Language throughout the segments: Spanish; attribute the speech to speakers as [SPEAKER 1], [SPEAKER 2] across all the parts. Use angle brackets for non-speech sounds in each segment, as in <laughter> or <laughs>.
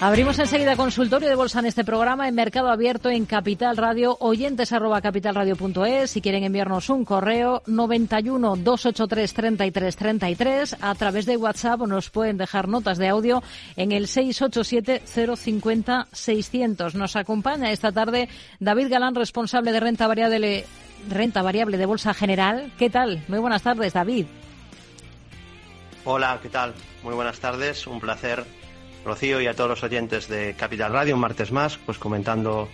[SPEAKER 1] Abrimos enseguida consultorio de bolsa en este programa en Mercado Abierto en Capital Radio, oyentes arroba capitalradio.es. Si quieren enviarnos un correo, 91 283 33 33. A través de WhatsApp nos pueden dejar notas de audio en el 687 050 600. Nos acompaña esta tarde David Galán, responsable de renta variable, renta variable de Bolsa General. ¿Qué tal? Muy buenas tardes, David.
[SPEAKER 2] Hola, ¿qué tal? Muy buenas tardes. Un placer Rocío y a todos los oyentes de Capital Radio, un martes más, pues comentando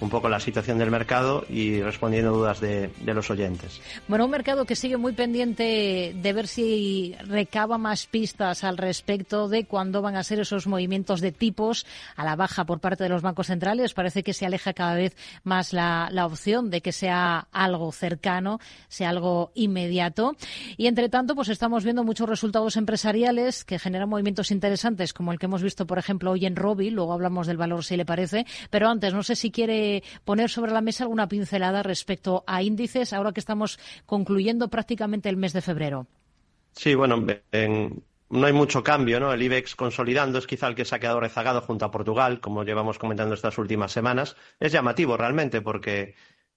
[SPEAKER 2] un poco la situación del mercado y respondiendo dudas de, los oyentes.
[SPEAKER 1] Bueno, un mercado que sigue muy pendiente de ver si recaba más pistas al respecto de cuándo van a ser esos movimientos de tipos a la baja por parte de los bancos centrales. Parece que se aleja cada vez más la, la opción de que sea algo cercano, sea algo inmediato. Y entre tanto, pues estamos viendo muchos resultados empresariales que generan movimientos interesantes, como el que hemos visto, por ejemplo, hoy en Robi. Luego hablamos del valor si le parece. Pero antes, no sé si quiere poner sobre la mesa alguna pincelada respecto a índices ahora que estamos concluyendo prácticamente el mes de febrero.
[SPEAKER 2] Sí, bueno, no hay mucho cambio, ¿no? El IBEX consolidando es quizá el que se ha quedado rezagado junto a Portugal, como llevamos comentando estas últimas semanas. Es llamativo realmente porque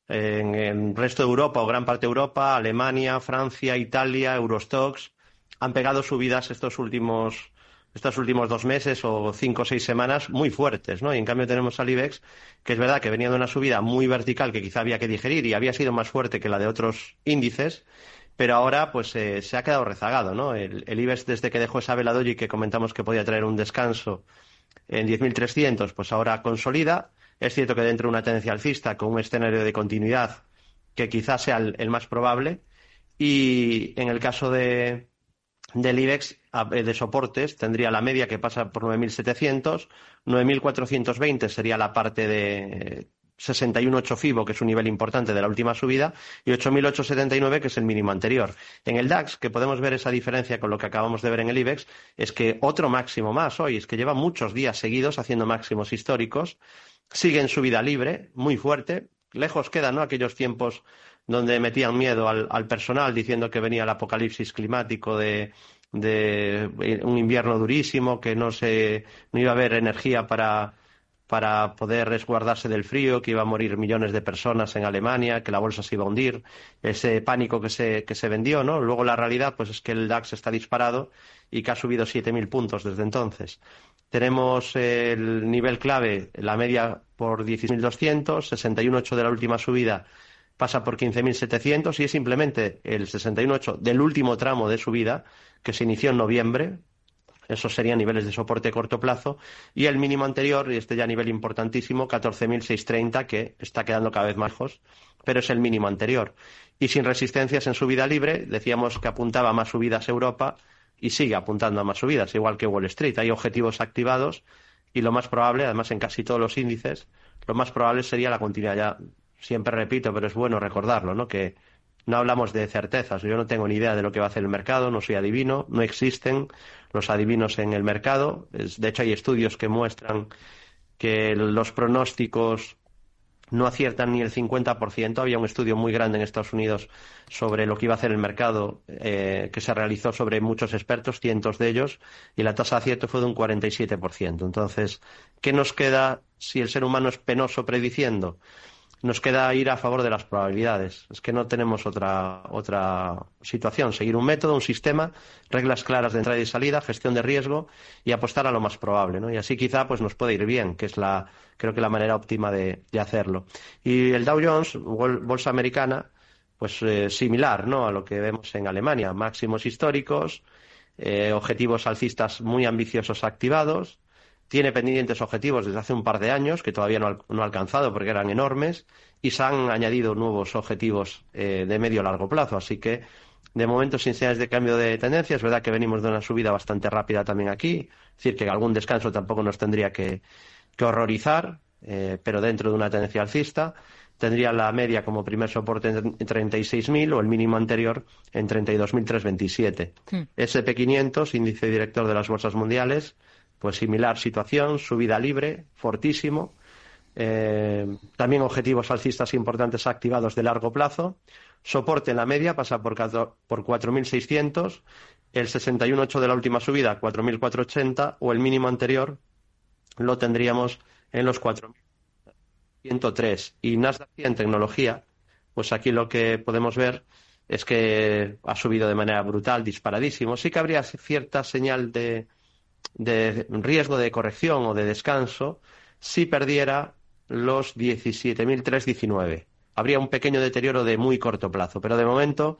[SPEAKER 2] en el resto de Europa o gran parte de Europa, Alemania, Francia, Italia, Eurostox, han pegado subidas estos últimos estos últimos dos meses o cinco o seis semanas muy fuertes, ¿no? Y en cambio tenemos al IBEX, que es verdad que venía de una subida muy vertical que quizá había que digerir y había sido más fuerte que la de otros índices, pero ahora pues eh, se ha quedado rezagado, ¿no? El, IBEX desde que dejó esa vela y que comentamos que podía traer un descanso en 10.300, pues ahora consolida. Es cierto que dentro de una tendencia alcista con un escenario de continuidad que quizás sea el más probable y en el caso de, del IBEX eh, de soportes tendría la media que pasa por 9.700, 9.420 sería la parte de 61.8 FIBO, que es un nivel importante de la última subida, y 8.879, que es el mínimo anterior. En el DAX, que podemos ver esa diferencia con lo que acabamos de ver en el IBEX, es que otro máximo más hoy, es que lleva muchos días seguidos haciendo máximos históricos, sigue en subida libre, muy fuerte, lejos quedan ¿no? aquellos tiempos donde metían miedo al, personal diciendo que venía el apocalipsis climático de, un invierno durísimo, que no, se, no iba a haber energía para, para poder resguardarse del frío, que iba a morir millones de personas en Alemania, que la bolsa se iba a hundir, ese pánico que se, que se vendió, ¿no? Luego la realidad pues es que el DAX está disparado y que ha subido 7.000 puntos desde entonces. Tenemos el nivel clave, la media por 16.200, 61.8 de la última subida pasa por 15.700 y es simplemente el 61.8 del último tramo de subida que se inició en noviembre. Esos serían niveles de soporte a corto plazo. Y el mínimo anterior, y este ya nivel importantísimo, 14.630, que está quedando cada vez más lejos, pero es el mínimo anterior. Y sin resistencias en subida libre, decíamos que apuntaba a más subidas Europa y sigue apuntando a más subidas, igual que Wall Street. Hay objetivos activados y lo más probable, además en casi todos los índices, lo más probable sería la continuidad. Ya siempre repito, pero es bueno recordarlo, ¿no? Que no hablamos de certezas. Yo no tengo ni idea de lo que va a hacer el mercado, no soy adivino, no existen los adivinos en el mercado. de hecho, hay estudios que muestran que los pronósticos no aciertan ni el 50%. Había un estudio muy grande en Estados Unidos sobre lo que iba a hacer el mercado, eh, que se realizó sobre muchos expertos, cientos de ellos, y la tasa de acierto fue de un 47%. Entonces, ¿qué nos queda si el ser humano es penoso prediciendo? Nos queda ir a favor de las probabilidades. Es que no tenemos otra, otra situación. Seguir un método, un sistema, reglas claras de entrada y salida, gestión de riesgo y apostar a lo más probable. ¿no? Y así quizá pues, nos puede ir bien, que es la, creo que la manera óptima de, hacerlo. Y el Dow Jones, bolsa americana, pues eh, similar ¿no? a lo que vemos en Alemania. Máximos históricos, eh, objetivos alcistas muy ambiciosos activados, tiene pendientes objetivos desde hace un par de años que todavía no, ha alcanzado porque eran enormes y se han añadido nuevos objetivos eh, de medio largo plazo. Así que, de momento, sin señales de cambio de tendencia, es verdad que venimos de una subida bastante rápida también aquí. Es decir, que algún descanso tampoco nos tendría que, horrorizar, eh, pero dentro de una tendencia alcista. Tendría la media como primer soporte en 36.000 o el mínimo anterior en 32.327. Hmm. SP500, índice director de las bolsas mundiales, pues similar situación, subida libre, fortísimo. Eh, también objetivos alcistas importantes activados de largo plazo. Soporte en la media pasa por, por 4.600, el 61.8 de la última subida 4.480 o el mínimo anterior lo tendríamos en los 4.103. Y Nasdaq en tecnología, pues aquí lo que podemos ver es que ha subido de manera brutal, disparadísimo. Sí que habría cierta señal de, de riesgo de corrección o de descanso si perdiera los 17.319. Habría un pequeño deterioro de muy corto plazo, pero de momento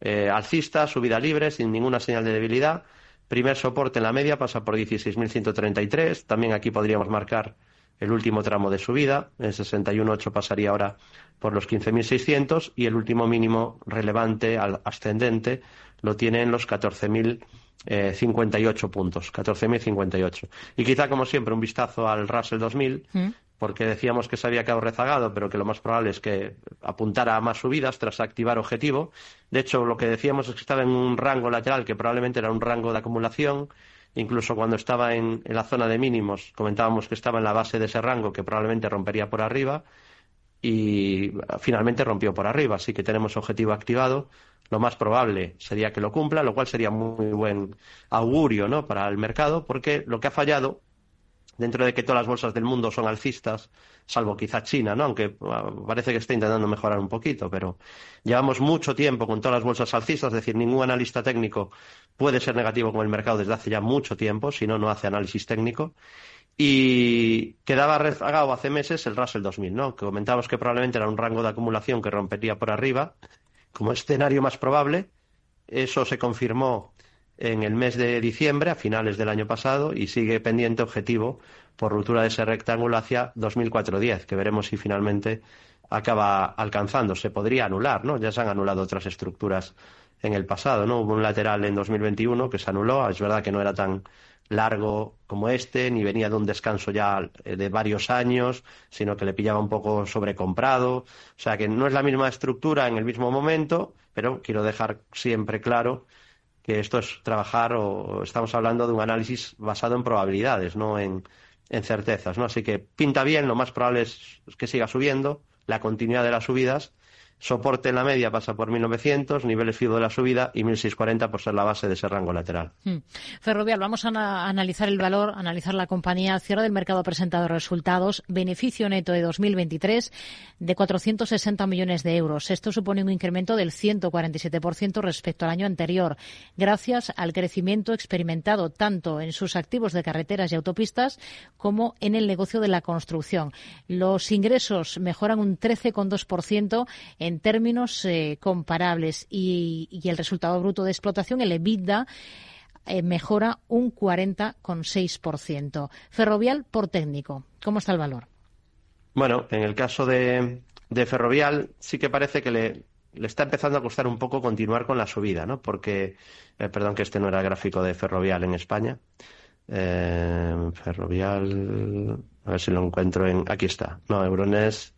[SPEAKER 2] eh, alcista, subida libre, sin ninguna señal de debilidad. Primer soporte en la media pasa por 16.133. También aquí podríamos marcar el último tramo de subida. En 61.8 pasaría ahora por los 15.600 y el último mínimo relevante al ascendente lo tiene en los 14.058 puntos. 14.058. Y quizá, como siempre, un vistazo al Russell 2000 porque decíamos que se había quedado rezagado, pero que lo más probable es que apuntara a más subidas tras activar objetivo. De hecho, lo que decíamos es que estaba en un rango lateral que probablemente era un rango de acumulación. Incluso cuando estaba en, la zona de mínimos, comentábamos que estaba en la base de ese rango que probablemente rompería por arriba y finalmente rompió por arriba. Así que tenemos objetivo activado. Lo más probable sería que lo cumpla, lo cual sería muy buen augurio ¿no? para el mercado, porque lo que ha fallado dentro de que todas las bolsas del mundo son alcistas, salvo quizá China, ¿no? Aunque ah, parece que está intentando mejorar un poquito, pero llevamos mucho tiempo con todas las bolsas alcistas, es decir, ningún analista técnico puede ser negativo con el mercado desde hace ya mucho tiempo, si no, no hace análisis técnico. Y quedaba rezagado hace meses el Russell 2000, ¿no? Que comentábamos que probablemente era un rango de acumulación que rompería por arriba como escenario más probable. Eso se confirmó en el mes de diciembre, a finales del año pasado, y sigue pendiente objetivo por ruptura de ese rectángulo hacia 2004-10, que veremos si finalmente acaba alcanzando. Se podría anular, ¿no? Ya se han anulado otras estructuras en el pasado, ¿no? Hubo un lateral en 2021 que se anuló, es verdad que no era tan largo como este, ni venía de un descanso ya eh, de varios años, sino que le pillaba un poco sobrecomprado. O sea que no es la misma estructura en el mismo momento, pero quiero dejar siempre claro que esto es trabajar o estamos hablando de un análisis basado en probabilidades, no en, certezas, ¿no? Así que pinta bien, lo más probable es que siga subiendo, la continuidad de las subidas Soporte en la media pasa por 1.900, niveles FIBO de la subida y 1.640 por ser la base de ese rango lateral. Hmm.
[SPEAKER 1] Ferrovial, vamos a analizar el valor, analizar la compañía. Cierre del mercado ha presentado resultados. Beneficio neto de 2023 de 460 millones de euros. Esto supone un incremento del 147% respecto al año anterior, gracias al crecimiento experimentado tanto en sus activos de carreteras y autopistas como en el negocio de la construcción. Los ingresos mejoran un 13,2% en en términos eh, comparables y, el resultado bruto de explotación, el EBITDA, eh, mejora un 40,6%. Ferrovial por técnico. ¿Cómo está el valor?
[SPEAKER 2] Bueno, en el caso de, Ferrovial sí que parece que le, está empezando a costar un poco continuar con la subida, ¿no? Porque, eh, perdón que este no era gráfico de Ferrovial en España. ferrovial, a ver si lo encuentro en. Aquí está. No, Eurones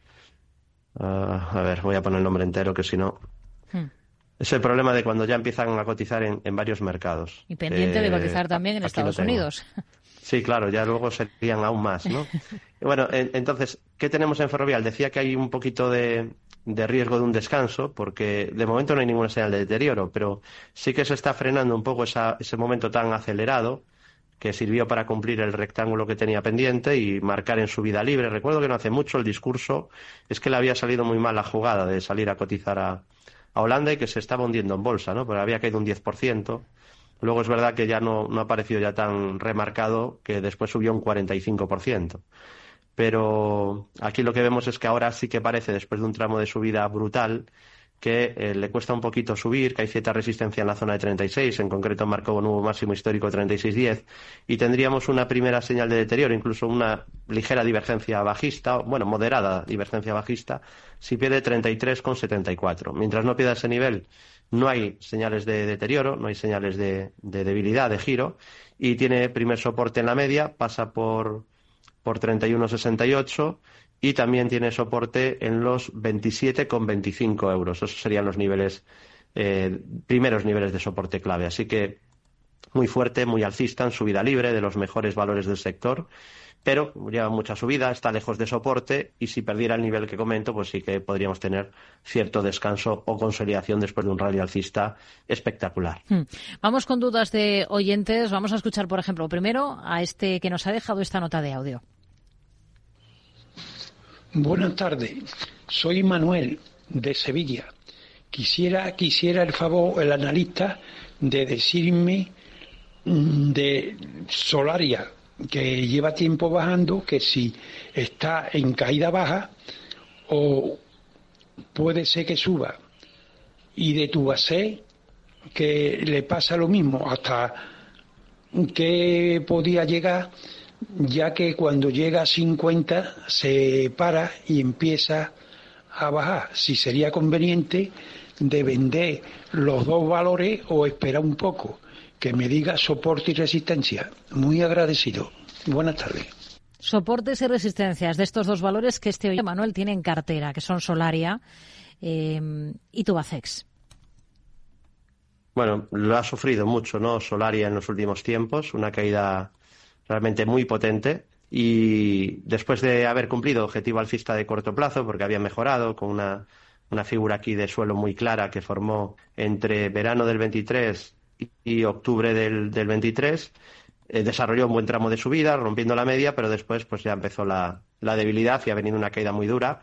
[SPEAKER 2] Ah, a ver, voy a poner el nombre entero, que si no. Hmm. Es el problema de cuando ya empiezan a cotizar en, varios mercados.
[SPEAKER 1] Y pendiente de cotizar también en Estados Unidos.
[SPEAKER 2] Sí, claro, ya luego serían aún más, ¿no? <laughs> bueno, entonces, ¿qué tenemos en Ferrovial? Decía que hay un poquito de, de, riesgo de un descanso, porque de momento no hay ninguna señal de deterioro, pero sí que se está frenando un poco ese momento tan acelerado que sirvió para cumplir el rectángulo que tenía pendiente y marcar en su vida libre. Recuerdo que no hace mucho el discurso es que le había salido muy mal la jugada de salir a cotizar a, Holanda y que se estaba hundiendo en bolsa, ¿no? Porque había caído un 10%. Luego es verdad que ya no, no ha parecido ya tan remarcado que después subió un 45%. Pero aquí lo que vemos es que ahora sí que parece, después de un tramo de subida brutal, que eh, le cuesta un poquito subir, que hay cierta resistencia en la zona de 36, en concreto marcó un nuevo máximo histórico 36.10, y tendríamos una primera señal de deterioro, incluso una ligera divergencia bajista, bueno, moderada divergencia bajista, si pierde 33,74. Mientras no pierda ese nivel, no hay señales de deterioro, no hay señales de, de debilidad, de giro, y tiene primer soporte en la media, pasa por, por 31,68 y también tiene soporte en los 27,25 euros. Esos serían los niveles, eh, primeros niveles de soporte clave. Así que muy fuerte, muy alcista en subida libre de los mejores valores del sector pero lleva mucha subida, está lejos de soporte y si perdiera el nivel que comento, pues sí que podríamos tener cierto descanso o consolidación después de un rally alcista espectacular. Hmm.
[SPEAKER 1] Vamos con dudas de oyentes. Vamos a escuchar, por ejemplo, primero a este que nos ha dejado esta nota de audio.
[SPEAKER 3] Buenas tardes, soy Manuel de Sevilla. Quisiera, quisiera el favor, el analista, de decirme mm, de Solaria, que lleva tiempo bajando, que si está en caída baja o puede ser que suba. Y de tu base que le pasa lo mismo, hasta que podía llegar, ya que cuando llega a 50 se para y empieza a bajar. Si sería conveniente de vender los dos valores o esperar un poco que me diga soporte y resistencia. Muy agradecido. Buenas tardes.
[SPEAKER 1] Soportes y resistencias de estos dos valores que este hoy Manuel tiene en cartera, que son Solaria eh, y Tubacex.
[SPEAKER 2] Bueno, lo ha sufrido mucho, ¿no? Solaria en los últimos tiempos, una caída realmente muy potente. Y después de haber cumplido objetivo alcista de corto plazo, porque había mejorado con una, una figura aquí de suelo muy clara que formó entre verano del 23 y octubre del, del 23 eh, desarrolló un buen tramo de subida, rompiendo la media, pero después pues ya empezó la, la debilidad y ha venido una caída muy dura.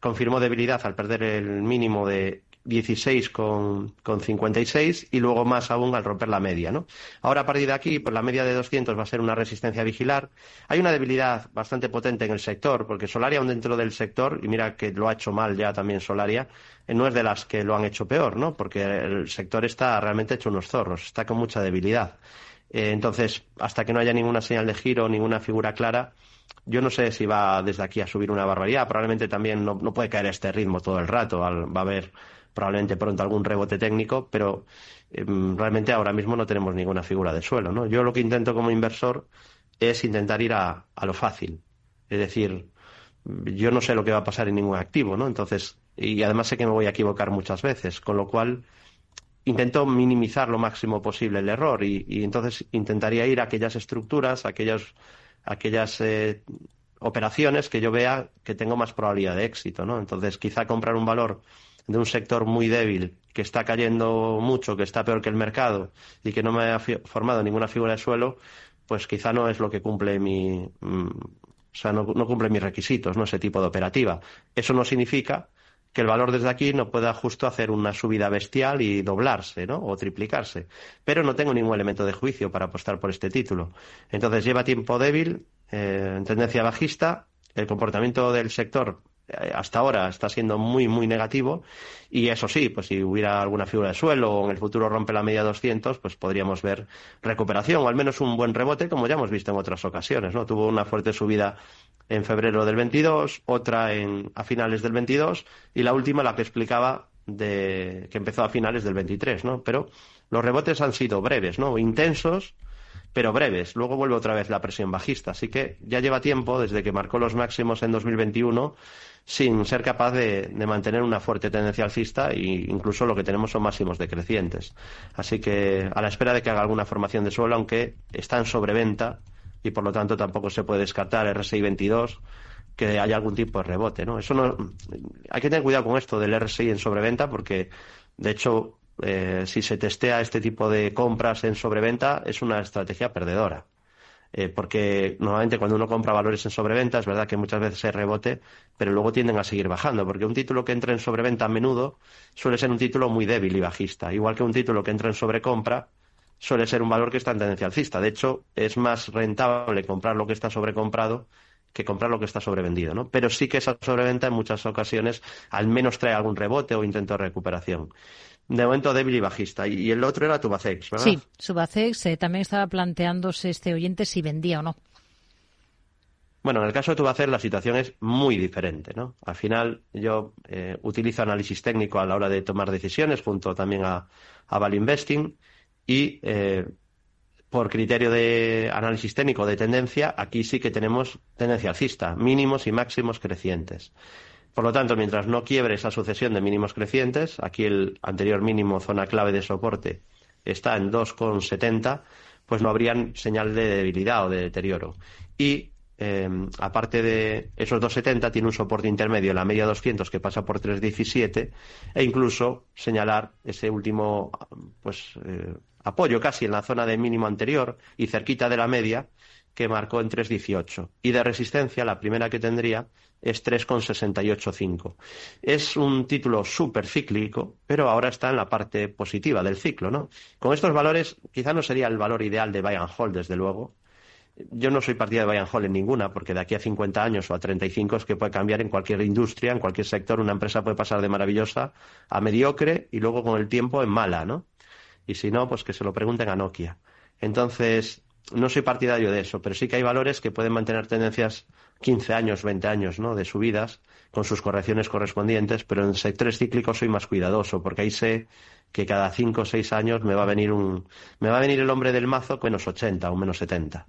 [SPEAKER 2] Confirmó debilidad al perder el mínimo de 16 con, con 56 y luego más aún al romper la media. ¿no? Ahora a partir de aquí, pues la media de 200 va a ser una resistencia a vigilar. Hay una debilidad bastante potente en el sector, porque Solaria aún dentro del sector, y mira que lo ha hecho mal ya también Solaria, eh, no es de las que lo han hecho peor, ¿no? porque el sector está realmente hecho unos zorros, está con mucha debilidad. Eh, entonces, hasta que no haya ninguna señal de giro, ninguna figura clara, yo no sé si va desde aquí a subir una barbaridad. Probablemente también no, no puede caer a este ritmo todo el rato. va a haber probablemente pronto algún rebote técnico, pero em, realmente ahora mismo no tenemos ninguna figura de suelo. ¿no? Yo lo que intento como inversor es intentar ir a, lo fácil. Es decir, yo no sé lo que va a pasar en ningún activo, ¿no? Entonces, y además sé que me voy a equivocar muchas veces, con lo cual intento minimizar lo máximo posible el error y, entonces intentaría ir a aquellas estructuras, a aquellas, aquellas eh, operaciones que yo vea que tengo más probabilidad de éxito, ¿no? Entonces, quizá comprar un valor de un sector muy débil que está cayendo mucho, que está peor que el mercado y que no me ha formado ninguna figura de suelo, pues quizá no es lo que cumple mi, mm, o sea, no, cumple mis requisitos, no ese tipo de operativa. Eso no significa que el valor desde aquí no pueda justo hacer una subida bestial y doblarse, ¿no? O triplicarse. Pero no tengo ningún elemento de juicio para apostar por este título. Entonces lleva tiempo débil, eh, en tendencia bajista, el comportamiento del sector hasta ahora está siendo muy, muy negativo. Y eso sí, pues si hubiera alguna figura de suelo o en el futuro rompe la media 200, pues podríamos ver recuperación o al menos un buen rebote, como ya hemos visto en otras ocasiones. ¿no? Tuvo una fuerte subida en febrero del 22, otra en, a finales del 22 y la última la que explicaba de, que empezó a finales del 23. ¿no? Pero los rebotes han sido breves, ¿no? intensos pero breves. Luego vuelve otra vez la presión bajista. Así que ya lleva tiempo, desde que marcó los máximos en 2021, sin ser capaz de, mantener una fuerte tendencia alcista e incluso lo que tenemos son máximos decrecientes. Así que a la espera de que haga alguna formación de suelo, aunque está en sobreventa y por lo tanto tampoco se puede descartar RSI 22 que haya algún tipo de rebote, ¿no? Eso no hay que tener cuidado con esto del RSI en sobreventa porque de hecho eh, si se testea este tipo de compras en sobreventa es una estrategia perdedora. Eh, porque normalmente cuando uno compra valores en sobreventa es verdad que muchas veces hay rebote, pero luego tienden a seguir bajando, porque un título que entra en sobreventa a menudo suele ser un título muy débil y bajista, igual que un título que entra en sobrecompra suele ser un valor que está en tendencia alcista. De hecho, es más rentable comprar lo que está sobrecomprado que comprar lo que está sobrevendido, ¿no? Pero sí que esa sobreventa en muchas ocasiones al menos trae algún rebote o intento de recuperación de momento débil y bajista. Y, el otro era Tubacex, ¿verdad?
[SPEAKER 1] Sí, Tubacex eh, también estaba planteándose este oyente si vendía o no.
[SPEAKER 2] Bueno, en el caso de Tubacex la situación es muy diferente, ¿no? Al final yo eh, utilizo análisis técnico a la hora de tomar decisiones junto también a, a Value Investing y eh, por criterio de análisis técnico de tendencia, aquí sí que tenemos tendencia alcista, mínimos y máximos crecientes. Por lo tanto, mientras no quiebre esa sucesión de mínimos crecientes, aquí el anterior mínimo zona clave de soporte está en 2,70, pues no habrían señal de debilidad o de deterioro. Y eh, aparte de esos 2,70, tiene un soporte intermedio en la media 200 que pasa por 3,17 e incluso señalar ese último pues, eh, apoyo casi en la zona de mínimo anterior y cerquita de la media que marcó en 3,18. Y de resistencia, la primera que tendría es 3,685. Es un título súper cíclico, pero ahora está en la parte positiva del ciclo, ¿no? Con estos valores, quizá no sería el valor ideal de buy and hold, desde luego. Yo no soy partida de buy and hold en ninguna, porque de aquí a 50 años o a 35 es que puede cambiar en cualquier industria, en cualquier sector. Una empresa puede pasar de maravillosa a mediocre y luego con el tiempo en mala, ¿no? Y si no, pues que se lo pregunten a Nokia. Entonces, no soy partidario de eso, pero sí que hay valores que pueden mantener tendencias 15 años, 20 años, ¿no? De subidas, con sus correcciones correspondientes, pero en sectores cíclicos soy más cuidadoso, porque ahí sé que cada 5 o 6 años me va a venir un, me va a venir el hombre del mazo con menos 80 o menos 70.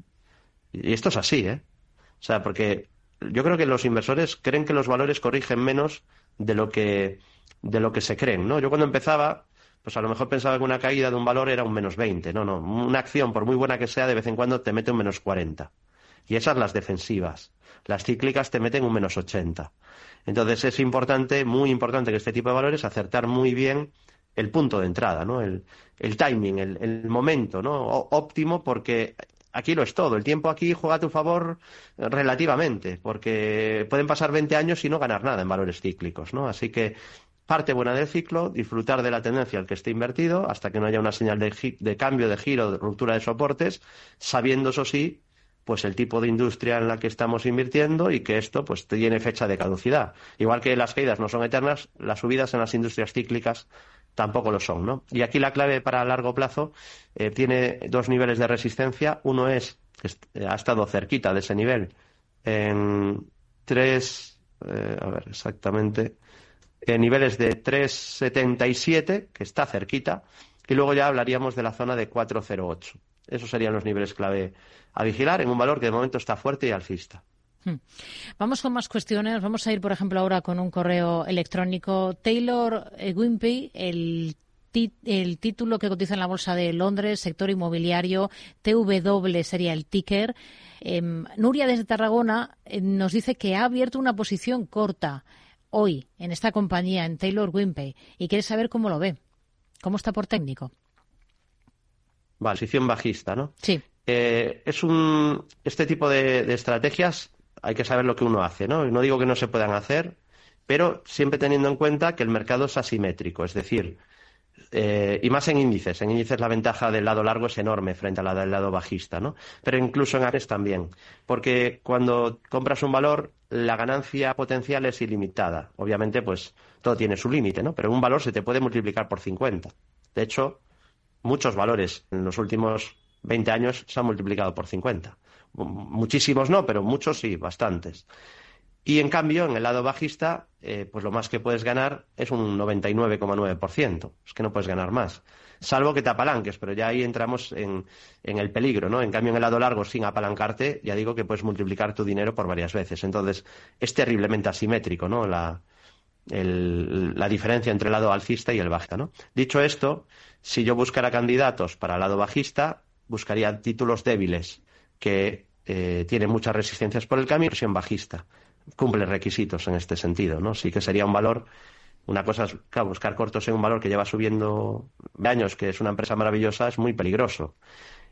[SPEAKER 2] Y esto es así, ¿eh? O sea, porque yo creo que los inversores creen que los valores corrigen menos de lo que, de lo que se creen, ¿no? Yo cuando empezaba, pues a lo mejor pensaba que una caída de un valor era un menos 20. No, no. Una acción, por muy buena que sea, de vez en cuando te mete un menos 40. Y esas las defensivas. Las cíclicas te meten un menos 80. Entonces es importante, muy importante que este tipo de valores acertar muy bien el punto de entrada, ¿no? El, timing, el, momento, ¿no? óptimo porque aquí lo es todo. El tiempo aquí juega a tu favor relativamente, porque pueden pasar 20 años y no ganar nada en valores cíclicos, ¿no? Así que parte buena del ciclo, disfrutar de la tendencia al que esté invertido hasta que no haya una señal de, cambio, de giro, de ruptura de soportes, sabiendo, eso sí, pues el tipo de industria en la que estamos invirtiendo y que esto pues tiene fecha de caducidad. Igual que las caídas no son eternas, las subidas en las industrias cíclicas tampoco lo son, ¿no? Y aquí la clave para largo plazo eh, tiene dos niveles de resistencia. Uno es, que ha estado cerquita de ese nivel en tres, eh, a ver exactamente, en niveles de 3,77, que está cerquita, y luego ya hablaríamos de la zona de 4,08. Esos serían los niveles clave a vigilar en un valor que de momento está fuerte y alcista. Hmm.
[SPEAKER 1] Vamos con más cuestiones. Vamos a ir, por ejemplo, ahora con un correo electrónico. Taylor Wimpey, el el título que cotiza en la Bolsa de Londres, sector inmobiliario, TW sería el ticker. Em, Nuria desde Tarragona eh, nos dice que ha abierto una posición corta hoy en esta compañía, en Taylor Wimpey, y quiere saber cómo lo ve. ¿Cómo está por técnico?
[SPEAKER 2] Vale, posición bajista, ¿no?
[SPEAKER 1] Sí.
[SPEAKER 2] Eh, es un, este tipo de, estrategias hay que saber lo que uno hace, ¿no? No digo que no se puedan hacer, pero siempre teniendo en cuenta que el mercado es asimétrico, es decir, eh, y más en índices. En índices la ventaja del lado largo es enorme frente a la del lado bajista, ¿no? Pero incluso en acciones también, porque cuando compras un valor, la ganancia potencial es ilimitada. Obviamente, pues todo tiene su límite, ¿no? Pero un valor se te puede multiplicar por 50. De hecho, muchos valores en los últimos 20 años se han multiplicado por 50. Muchísimos no, pero muchos sí, bastantes. Y en cambio, en el lado bajista, eh, pues lo más que puedes ganar es un 99,9%. Es que no puedes ganar más. Salvo que te apalanques, pero ya ahí entramos en, el peligro, ¿no? En cambio, en el lado largo, sin apalancarte, ya digo que puedes multiplicar tu dinero por varias veces. Entonces, es terriblemente asimétrico, ¿no? La, la diferencia entre el lado alcista y el bajista, ¿no? Dicho esto, si yo buscara candidatos para el lado bajista, buscaría títulos débiles que eh, tienen muchas resistencias por el camino, versión bajista cumple requisitos en este sentido, ¿no? Sí que sería un valor, una cosa es, buscar cortos en un valor que lleva subiendo años, que es una empresa maravillosa, es muy peligroso.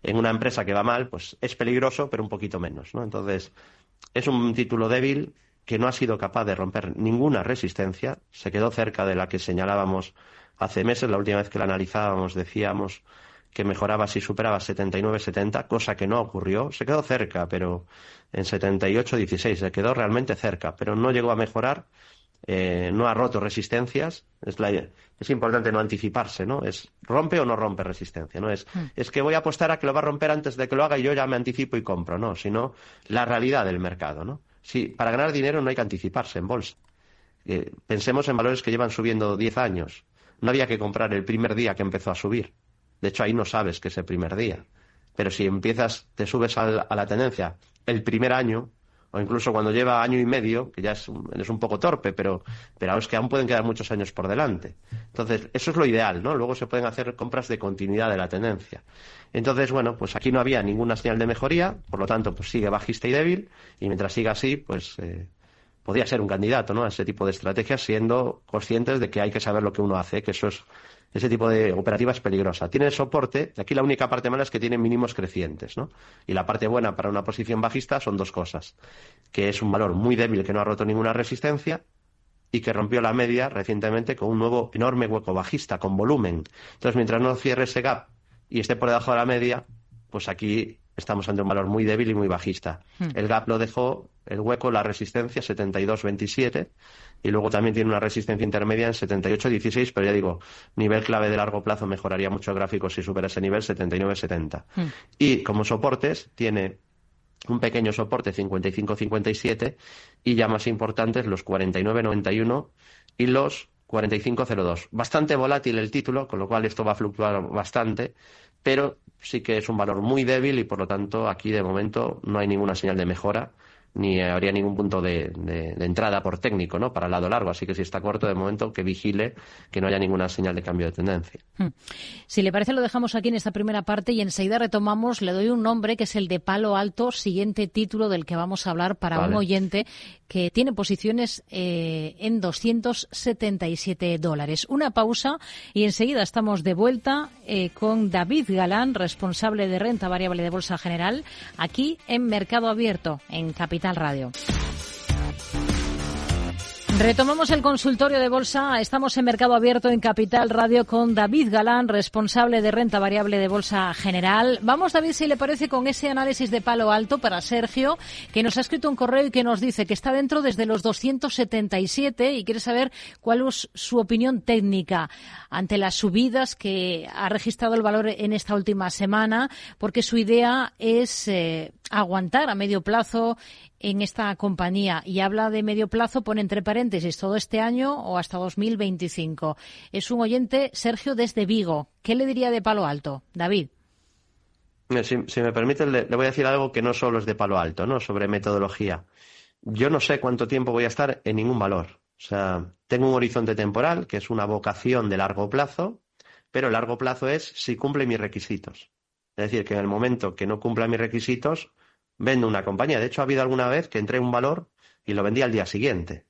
[SPEAKER 2] En una empresa que va mal, pues es peligroso, pero un poquito menos, ¿no? Entonces, es un título débil que no ha sido capaz de romper ninguna resistencia, se quedó cerca de la que señalábamos hace meses, la última vez que la analizábamos decíamos que mejoraba si superaba 79-70, cosa que no ocurrió. Se quedó cerca, pero en 78-16 se quedó realmente cerca, pero no llegó a mejorar, eh, no ha roto resistencias. Es, es importante no anticiparse, ¿no? Es rompe o no rompe resistencia, ¿no? Es, hmm. es que voy a apostar a que lo va a romper antes de que lo haga y yo ya me anticipo y compro, ¿no? Sino la realidad del mercado, ¿no? Si, para ganar dinero no hay que anticiparse en bolsa. Eh, pensemos en valores que llevan subiendo 10 años. No había que comprar el primer día que empezó a subir de hecho, ahí no sabes que es el primer día. Pero si empiezas, te subes a la tendencia el primer año, o incluso cuando lleva año y medio, que ya es un, es un poco torpe, pero, pero es que aún pueden quedar muchos años por delante. Entonces, eso es lo ideal, ¿no? Luego se pueden hacer compras de continuidad de la tendencia. Entonces, bueno, pues aquí no había ninguna señal de mejoría, por lo tanto, pues sigue bajista y débil, y mientras siga así, pues eh, podría ser un candidato, ¿no? A ese tipo de estrategias, siendo conscientes de que hay que saber lo que uno hace, que eso es ese tipo de operativa es peligrosa. Tiene soporte, aquí la única parte mala es que tiene mínimos crecientes, ¿no? Y la parte buena para una posición bajista son dos cosas, que es un valor muy débil que no ha roto ninguna resistencia y que rompió la media recientemente con un nuevo enorme hueco bajista, con volumen. Entonces, mientras no cierre ese gap y esté por debajo de la media, pues aquí estamos ante un valor muy débil y muy bajista. Hmm. El gap lo dejó, el hueco, la resistencia 72.27 y luego también tiene una resistencia intermedia en 78.16, pero ya digo, nivel clave de largo plazo mejoraría mucho el gráfico si supera ese nivel 79.70. Hmm. Y como soportes tiene un pequeño soporte 55.57 y ya más importantes los 49.91 y los 45.02. Bastante volátil el título, con lo cual esto va a fluctuar bastante, pero sí que es un valor muy débil y por lo tanto aquí de momento no hay ninguna señal de mejora ni habría ningún punto de, entrada por técnico ¿no? para el lado largo. Así que si está corto, de momento que vigile que no haya ninguna señal de cambio de tendencia. Hmm.
[SPEAKER 1] Si le parece, lo dejamos aquí en esta primera parte y enseguida retomamos. Le doy un nombre que es el de Palo Alto, siguiente título del que vamos a hablar para un oyente que tiene posiciones eh, en 277 dólares. Una pausa y enseguida estamos de vuelta eh, con David Galán, responsable de renta variable de Bolsa General, aquí en Mercado Abierto, en Capital Radio. Retomamos el consultorio de bolsa. Estamos en Mercado Abierto en Capital Radio con David Galán, responsable de renta variable de Bolsa General. Vamos, David, si le parece, con ese análisis de palo alto para Sergio, que nos ha escrito un correo y que nos dice que está dentro desde los 277 y quiere saber cuál es su opinión técnica ante las subidas que ha registrado el valor en esta última semana, porque su idea es eh, aguantar a medio plazo en esta compañía y habla de medio plazo, pone entre paréntesis todo este año o hasta 2025. Es un oyente, Sergio, desde Vigo. ¿Qué le diría de Palo Alto? David.
[SPEAKER 2] Si, me permite, le, voy a decir algo que no solo es de Palo Alto, ¿no? Sobre metodología. Yo no sé cuánto tiempo voy a estar en ningún valor. O sea, tengo un horizonte temporal, que es una vocación de largo plazo, pero largo plazo es si cumple mis requisitos. Es decir, que en el momento que no cumpla mis requisitos, vendo una compañía. De hecho, ha habido alguna vez que entré un valor y lo vendí al día siguiente.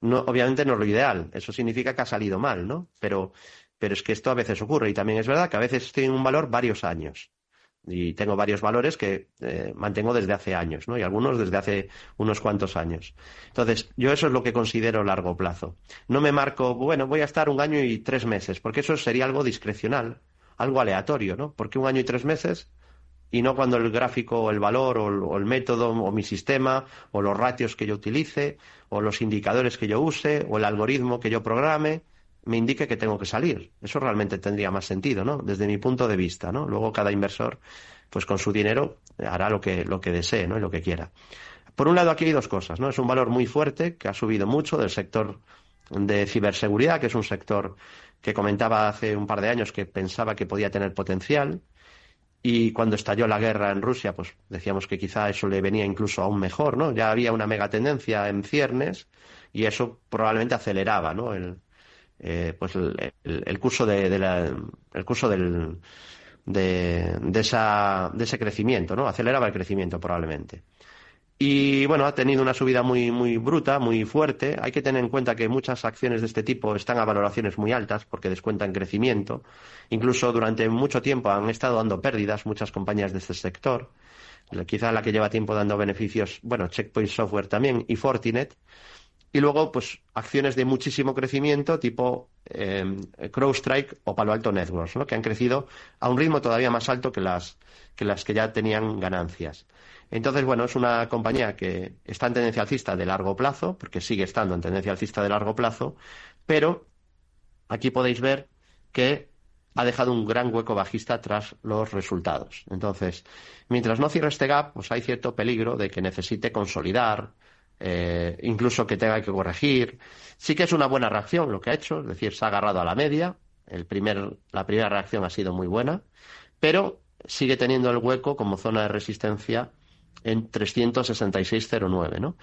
[SPEAKER 2] No, obviamente no es lo ideal. Eso significa que ha salido mal, ¿no? Pero, pero es que esto a veces ocurre. Y también es verdad que a veces en un valor varios años. Y tengo varios valores que eh, mantengo desde hace años, ¿no? Y algunos desde hace unos cuantos años. Entonces, yo eso es lo que considero largo plazo. No me marco, bueno, voy a estar un año y tres meses, porque eso sería algo discrecional, algo aleatorio, ¿no? Porque un año y tres meses y no cuando el gráfico o el valor o el, método o mi sistema o los ratios que yo utilice o los indicadores que yo use o el algoritmo que yo programe me indique que tengo que salir. Eso realmente tendría más sentido, ¿no? Desde mi punto de vista, ¿no? Luego cada inversor, pues con su dinero hará lo que, lo que desee, ¿no? Y lo que quiera. Por un lado aquí hay dos cosas, ¿no? Es un valor muy fuerte que ha subido mucho del sector de ciberseguridad, que es un sector que comentaba hace un par de años que pensaba que podía tener potencial y cuando estalló la guerra en Rusia, pues decíamos que quizá eso le venía incluso aún mejor, ¿no? Ya había una megatendencia en ciernes y eso probablemente aceleraba, ¿no? El, eh, pues el, curso de, el curso del, de, de, esa, de ese crecimiento, ¿no? Aceleraba el crecimiento probablemente. Y bueno, ha tenido una subida muy, muy bruta, muy fuerte. Hay que tener en cuenta que muchas acciones de este tipo están a valoraciones muy altas porque descuentan crecimiento. Incluso durante mucho tiempo han estado dando pérdidas muchas compañías de este sector. Quizá la que lleva tiempo dando beneficios, bueno, Checkpoint Software también y Fortinet. Y luego, pues, acciones de muchísimo crecimiento tipo eh, CrowdStrike o Palo Alto Networks, que han crecido a un ritmo todavía más alto que las que, las que ya tenían ganancias. Entonces, bueno, es una compañía que está en tendencia alcista de largo plazo, porque sigue estando en tendencia alcista de largo plazo, pero aquí podéis ver que ha dejado un gran hueco bajista tras los resultados. Entonces, mientras no cierre este gap, pues hay cierto peligro de que necesite consolidar, eh, incluso que tenga que corregir. Sí que es una buena reacción lo que ha hecho, es decir, se ha agarrado a la media. El primer, la primera reacción ha sido muy buena, pero sigue teniendo el hueco como zona de resistencia en 366,09, ¿no?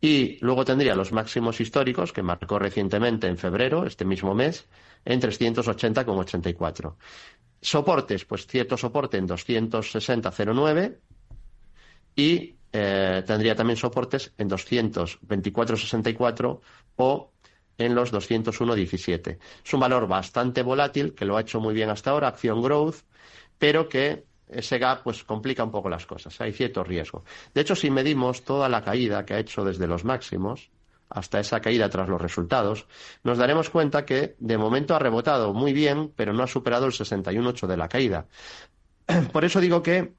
[SPEAKER 2] Y luego tendría los máximos históricos que marcó recientemente en febrero, este mismo mes, en 380,84. Soportes, pues cierto soporte en 260,09 y eh, tendría también soportes en 224,64 o en los 201,17. Es un valor bastante volátil, que lo ha hecho muy bien hasta ahora, acción growth, pero que ese gap pues complica un poco las cosas, hay cierto riesgo. De hecho, si medimos toda la caída que ha hecho desde los máximos hasta esa caída tras los resultados, nos daremos cuenta que de momento ha rebotado muy bien, pero no ha superado el 61,8 de la caída. <clears throat> Por eso digo que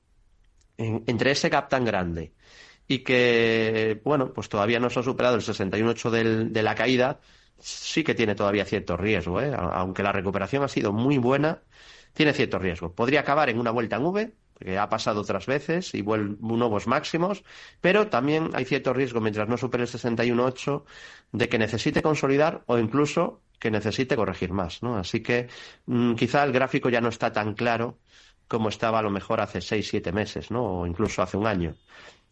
[SPEAKER 2] entre ese gap tan grande y que, bueno, pues todavía no se ha superado el 61,8 de la caída, sí que tiene todavía cierto riesgo, ¿eh? aunque la recuperación ha sido muy buena tiene cierto riesgo. Podría acabar en una vuelta en V, que ha pasado otras veces y nuevos máximos, pero también hay cierto riesgo mientras no supere el 61.8 de que necesite consolidar o incluso que necesite corregir más, ¿no? Así que mm, quizá el gráfico ya no está tan claro como estaba a lo mejor hace seis, siete meses, ¿no? O incluso hace un año.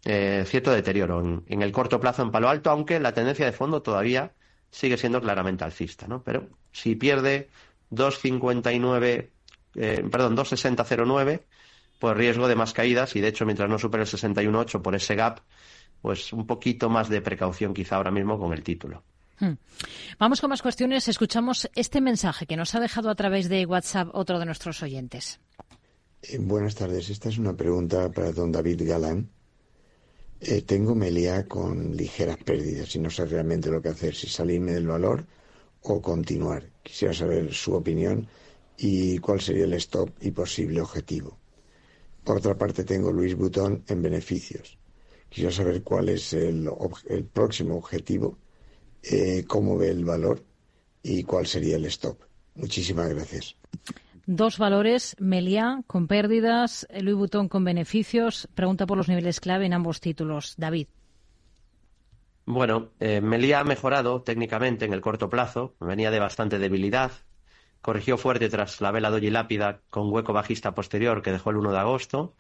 [SPEAKER 2] Eh, cierto deterioro en, en, el corto plazo en Palo Alto, aunque la tendencia de fondo todavía sigue siendo claramente alcista, ¿no? Pero si pierde 2,59 eh, perdón, 26009, pues riesgo de más caídas y de hecho mientras no supere el 61.8 por ese gap, pues un poquito más de precaución quizá ahora mismo con el título. Hmm.
[SPEAKER 1] Vamos con más cuestiones. Escuchamos este mensaje que nos ha dejado a través de WhatsApp otro de nuestros oyentes.
[SPEAKER 4] Eh, buenas tardes. Esta es una pregunta para don David Galán. Eh, tengo Melia con ligeras pérdidas y no sé realmente lo que hacer, si salirme del valor o continuar. Quisiera saber su opinión y cuál sería el stop y posible objetivo. Por otra parte, tengo Luis Butón en beneficios. Quisiera saber cuál es el, próximo objetivo, eh, cómo ve el valor y cuál sería el stop. Muchísimas gracias.
[SPEAKER 1] Dos valores, Meliá con pérdidas, Luis Butón con beneficios. Pregunta por los niveles clave en ambos títulos. David.
[SPEAKER 2] Bueno, eh, Meliá ha mejorado técnicamente en el corto plazo. Venía de bastante debilidad corrigió fuerte tras la vela doji lápida con hueco bajista posterior que dejó el 1 de agosto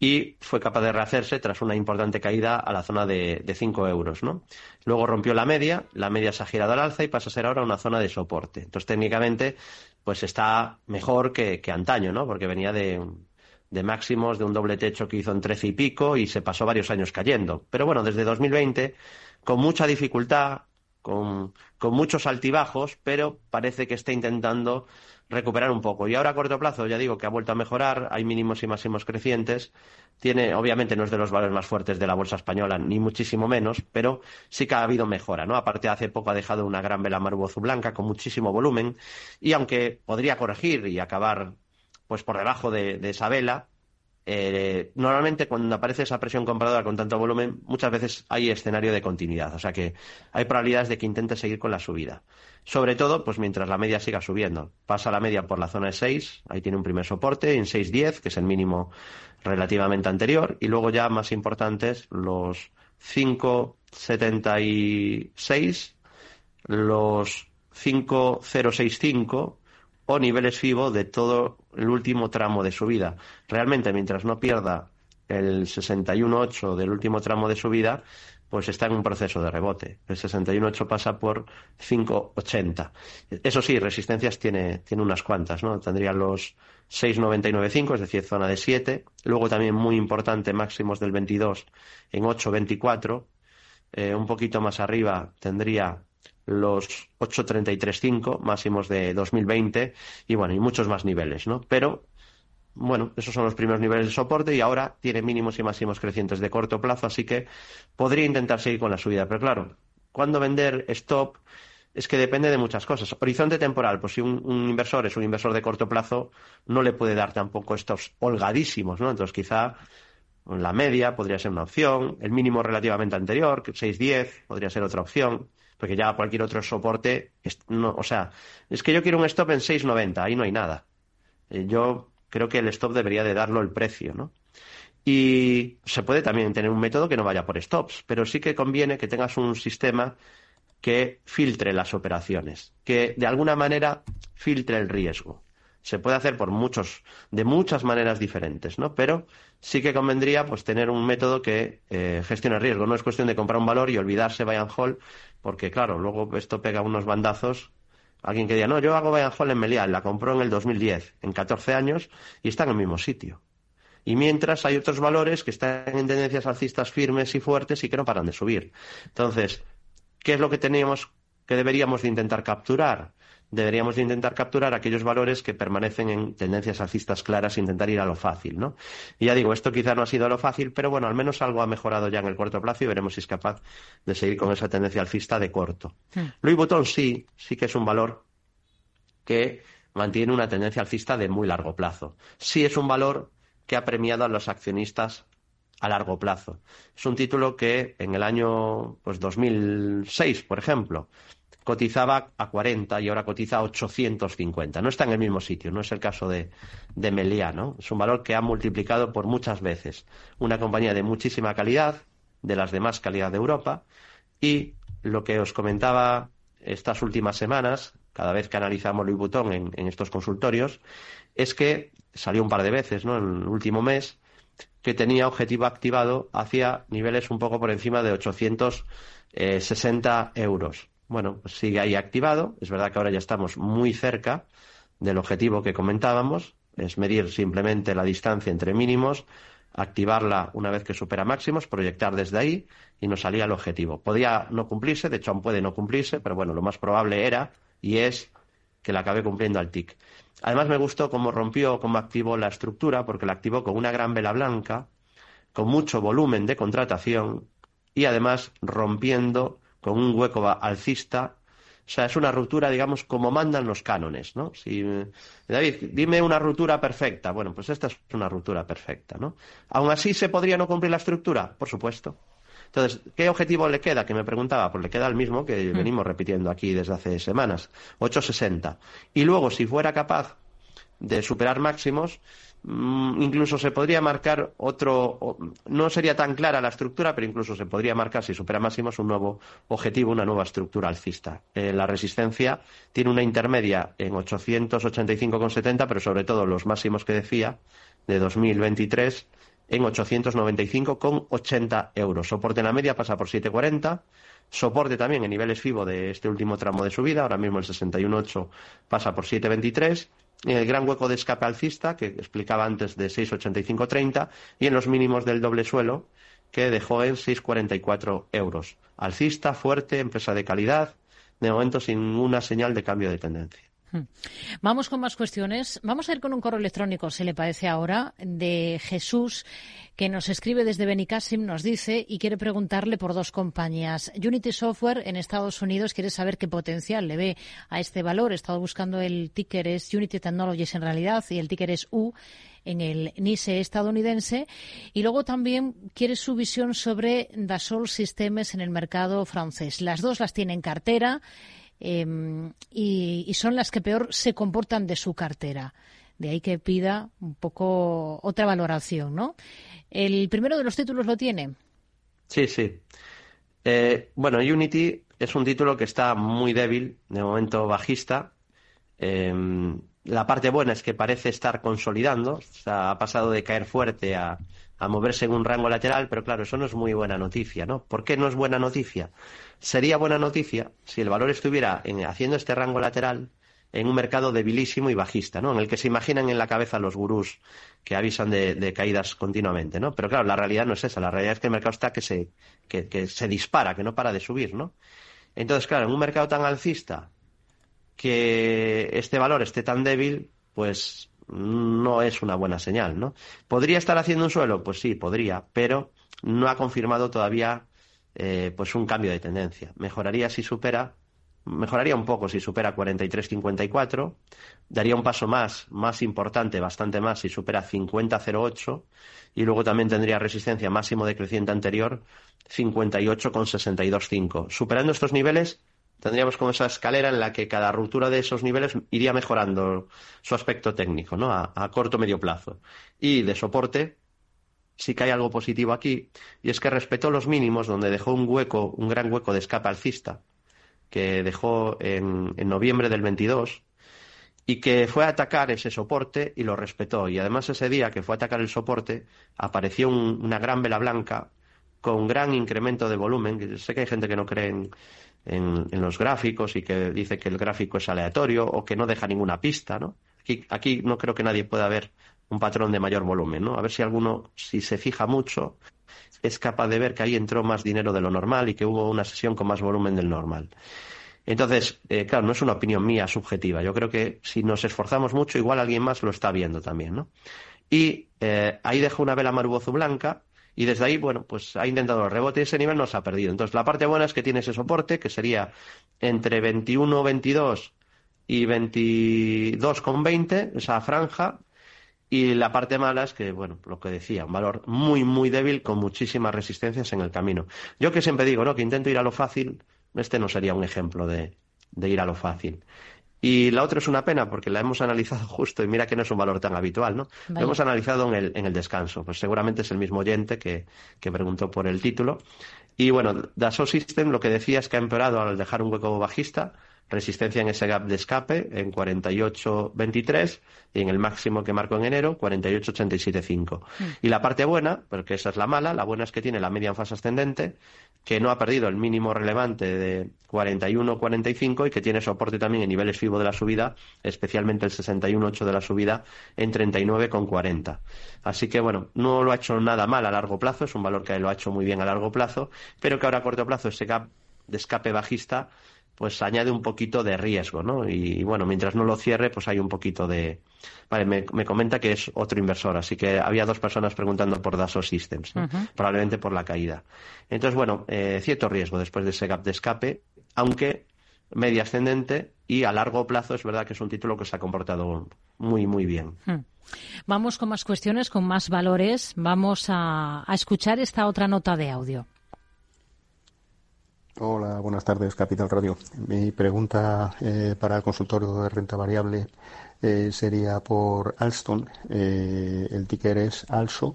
[SPEAKER 2] y fue capaz de rehacerse tras una importante caída a la zona de, 5 euros. ¿no? Luego rompió la media, la media se ha girado al alza y pasa a ser ahora una zona de soporte. Entonces, técnicamente, pues está mejor que, antaño, ¿no? porque venía de, de máximos, de un doble techo que hizo en 13 y pico y se pasó varios años cayendo. Pero bueno, desde 2020, con mucha dificultad, con, muchos altibajos, pero parece que está intentando recuperar un poco. Y ahora a corto plazo, ya digo que ha vuelto a mejorar, hay mínimos y máximos crecientes. Tiene, obviamente no es de los valores más fuertes de la bolsa española, ni muchísimo menos, pero sí que ha habido mejora, ¿no? Aparte, hace poco ha dejado una gran vela marbozu blanca con muchísimo volumen, y aunque podría corregir y acabar pues por debajo de esa vela, eh, normalmente cuando aparece esa presión compradora con tanto volumen, muchas veces hay escenario de continuidad, o sea que hay probabilidades de que intente seguir con la subida. Sobre todo, pues mientras la media siga subiendo. Pasa la media por la zona de 6, ahí tiene un primer soporte, en 6.10, que es el mínimo relativamente anterior, y luego ya más importantes los 5.76, los 5.065 o niveles FIBO de todo el último tramo de subida. Realmente, mientras no pierda el 61.8 del último tramo de subida, pues está en un proceso de rebote. El 61.8 pasa por 5.80. Eso sí, resistencias tiene, tiene unas cuantas, ¿no? Tendría los 6.99.5, es decir, zona de 7. Luego también muy importante, máximos del 22 en 8.24. Eh, un poquito más arriba tendría los 8.33.5 máximos de 2020 y bueno, y muchos más niveles, ¿no? Pero bueno, esos son los primeros niveles de soporte y ahora tiene mínimos y máximos crecientes de corto plazo, así que podría intentar seguir con la subida. Pero claro, ¿cuándo vender stop? Es que depende de muchas cosas. Horizonte temporal, pues si un, un, inversor es un inversor de corto plazo, no le puede dar tampoco estos holgadísimos, ¿no? Entonces quizá la media podría ser una opción, el mínimo relativamente anterior, 6.10, podría ser otra opción porque ya cualquier otro soporte, no, o sea, es que yo quiero un stop en 6.90, ahí no hay nada. Eh, yo creo que el stop debería de darlo el precio, ¿no? Y se puede también tener un método que no vaya por stops, pero sí que conviene que tengas un sistema que filtre las operaciones, que de alguna manera filtre el riesgo. Se puede hacer por muchos, de muchas maneras diferentes, ¿no? Pero sí que convendría pues tener un método que eh, gestione riesgo. No es cuestión de comprar un valor y olvidarse buy and hold, porque claro, luego esto pega unos bandazos. Alguien que diga, no, yo hago hold en Melial, la compró en el 2010, en 14 años, y está en el mismo sitio. Y mientras hay otros valores que están en tendencias alcistas firmes y fuertes y que no paran de subir. Entonces, ¿qué es lo que teníamos que deberíamos de intentar capturar? Deberíamos de intentar capturar aquellos valores que permanecen en tendencias alcistas claras e intentar ir a lo fácil, ¿no? Y ya digo, esto quizá no ha sido lo fácil, pero bueno, al menos algo ha mejorado ya en el corto plazo y veremos si es capaz de seguir con esa tendencia alcista de corto. Hmm. Louis Vuitton sí, sí que es un valor que mantiene una tendencia alcista de muy largo plazo. Sí es un valor que ha premiado a los accionistas a largo plazo. Es un título que en el año pues 2006, por ejemplo, cotizaba a 40 y ahora cotiza a 850. No está en el mismo sitio, no es el caso de, de Meliá, ¿no? Es un valor que ha multiplicado por muchas veces. Una compañía de muchísima calidad, de las de más calidad de Europa, y lo que os comentaba estas últimas semanas, cada vez que analizamos Louis Vuitton en, en estos consultorios, es que salió un par de veces, ¿no? En el último mes, que tenía objetivo activado hacia niveles un poco por encima de 860 euros. Bueno, sigue ahí activado. Es verdad que ahora ya estamos muy cerca del objetivo que comentábamos. Es medir simplemente la distancia entre mínimos, activarla una vez que supera máximos, proyectar desde ahí y nos salía el objetivo. Podía no cumplirse, de hecho aún puede no cumplirse, pero bueno, lo más probable era y es que la acabe cumpliendo al TIC. Además me gustó cómo rompió, cómo activó la estructura, porque la activó con una gran vela blanca, con mucho volumen de contratación y además rompiendo con un hueco alcista. O sea, es una ruptura, digamos, como mandan los cánones, ¿no? Si, David, dime una ruptura perfecta. Bueno, pues esta es una ruptura perfecta, ¿no? ¿Aún así se podría no cumplir la estructura? Por supuesto. Entonces, ¿qué objetivo le queda? Que me preguntaba, pues le queda el mismo que mm. venimos repitiendo aquí desde hace semanas, 860. Y luego, si fuera capaz de superar máximos, incluso se podría marcar otro, no sería tan clara la estructura, pero incluso se podría marcar, si supera máximos, un nuevo objetivo, una nueva estructura alcista. Eh, la resistencia tiene una intermedia en 885,70, pero sobre todo los máximos que decía, de 2023, en 895,80 euros. Soporte en la media pasa por 7,40. Soporte también en niveles FIBO de este último tramo de subida. Ahora mismo el 61,8 pasa por 7,23. El gran hueco de escape alcista, que explicaba antes de 6,85,30. Y en los mínimos del doble suelo, que dejó en 6,44 euros. Alcista, fuerte, empresa de calidad. De momento sin ninguna señal de cambio de tendencia. Hmm.
[SPEAKER 1] Vamos con más cuestiones. Vamos a ir con un correo electrónico, se le parece ahora, de Jesús, que nos escribe desde Benicassim, nos dice, y quiere preguntarle por dos compañías. Unity Software en Estados Unidos quiere saber qué potencial le ve a este valor. He estado buscando el ticker es Unity Technologies en realidad y el ticker es U en el NISE estadounidense. Y luego también quiere su visión sobre Dassault Systems en el mercado francés. Las dos las tiene en cartera. Em, y, son las que peor se comportan de su cartera. De ahí que pida un poco otra valoración, ¿no? ¿El primero de los títulos lo tiene?
[SPEAKER 2] Sí, sí. Eh, bueno, Unity es un título que está muy débil, de momento bajista. Em, la parte buena es que parece estar consolidando, ha pasado de caer fuerte a, a moverse en un rango lateral, pero claro, eso no es muy buena noticia, ¿no? ¿Por qué no es buena noticia? Sería buena noticia si el valor estuviera haciendo este rango lateral en un mercado debilísimo y bajista, ¿no? En el que se imaginan en la cabeza los gurús que avisan de, caídas continuamente, ¿no? Pero claro, la realidad no es esa, la realidad es que el mercado está que se, que se dispara, que no para de subir, ¿no? Entonces, claro, en un mercado tan alcista que este valor esté tan débil, pues no es una buena señal, ¿no? ¿Podría estar haciendo un suelo? Pues sí, podría, pero no ha confirmado todavía eh, pues un cambio de tendencia. Mejoraría si supera, mejoraría un poco si supera 43.54, daría un paso más, más importante, bastante más si supera 50.08 y luego también tendría resistencia máximo decreciente anterior 58,625. Superando estos niveles tendríamos como esa escalera en la que cada ruptura de esos niveles iría mejorando su aspecto técnico, ¿no? A, a corto medio plazo. Y de soporte, sí que hay algo positivo aquí, y es que respetó los mínimos donde dejó un hueco, un gran hueco de escape alcista, que dejó en, en noviembre del 22, y que fue a atacar ese soporte y lo respetó. Y además ese día que fue a atacar el soporte apareció una gran vela blanca con gran incremento de volumen. Sé que hay gente que no cree en, en, los gráficos y que dice que el gráfico es aleatorio o que no deja ninguna pista, ¿no? Aquí, aquí no creo que nadie pueda ver un patrón de mayor volumen, ¿no? A ver si alguno, si se fija mucho, es capaz de ver que ahí entró más dinero de lo normal y que hubo una sesión con más volumen del normal. Entonces, eh, claro, no es una opinión mía subjetiva. Yo creo que si nos esforzamos mucho, igual alguien más lo está viendo también, ¿no? Y eh, ahí dejo una vela marubozo blanca y desde ahí, bueno, pues ha intentado el rebote y ese nivel no se ha perdido. Entonces, la parte buena es que tiene ese soporte, que sería entre 21, 22 y 22,20, esa franja. Y la parte mala es que, bueno, lo que decía, un valor muy, muy débil con muchísimas resistencias en el camino. Yo que siempre digo, ¿no? Que intento ir a lo fácil, este no sería un ejemplo de, de ir a lo fácil. Y la otra es una pena porque la hemos analizado <laughs> justo y mira que no es un valor tan habitual, ¿no? Lo hemos analizado en el, en el descanso. Pues seguramente es el mismo oyente que, que preguntó por el título. Y bueno, Dassault System lo que decía es que ha empeorado al dejar un hueco bajista resistencia en ese gap de escape en 48.23 y en el máximo que marcó en enero 48.87.5. Mm. Y la parte buena, porque esa es la mala, la buena es que tiene la media en fase ascendente, que no ha perdido el mínimo relevante de 41.45 y que tiene soporte también en niveles FIBO de la subida, especialmente el 61.8 de la subida en 39.40. Así que bueno, no lo ha hecho nada mal a largo plazo, es un valor que lo ha hecho muy bien a largo plazo, pero que ahora a corto plazo ese gap de escape bajista pues añade un poquito de riesgo, ¿no? Y, bueno, mientras no lo cierre, pues hay un poquito de... Vale, me, comenta que es otro inversor, así que había dos personas preguntando por Dassault Systems, probablemente por la caída. Entonces, bueno, eh, cierto riesgo después de ese gap de escape, aunque media ascendente y a largo plazo es verdad que es un título que se ha comportado muy, muy bien.
[SPEAKER 1] Vamos con más cuestiones, con más valores. Vamos a escuchar esta otra nota de audio.
[SPEAKER 5] Hola, buenas tardes, Capital Radio. Mi pregunta eh, para el consultorio de renta variable eh, sería por Alstom. Eh, el ticker es ALSO.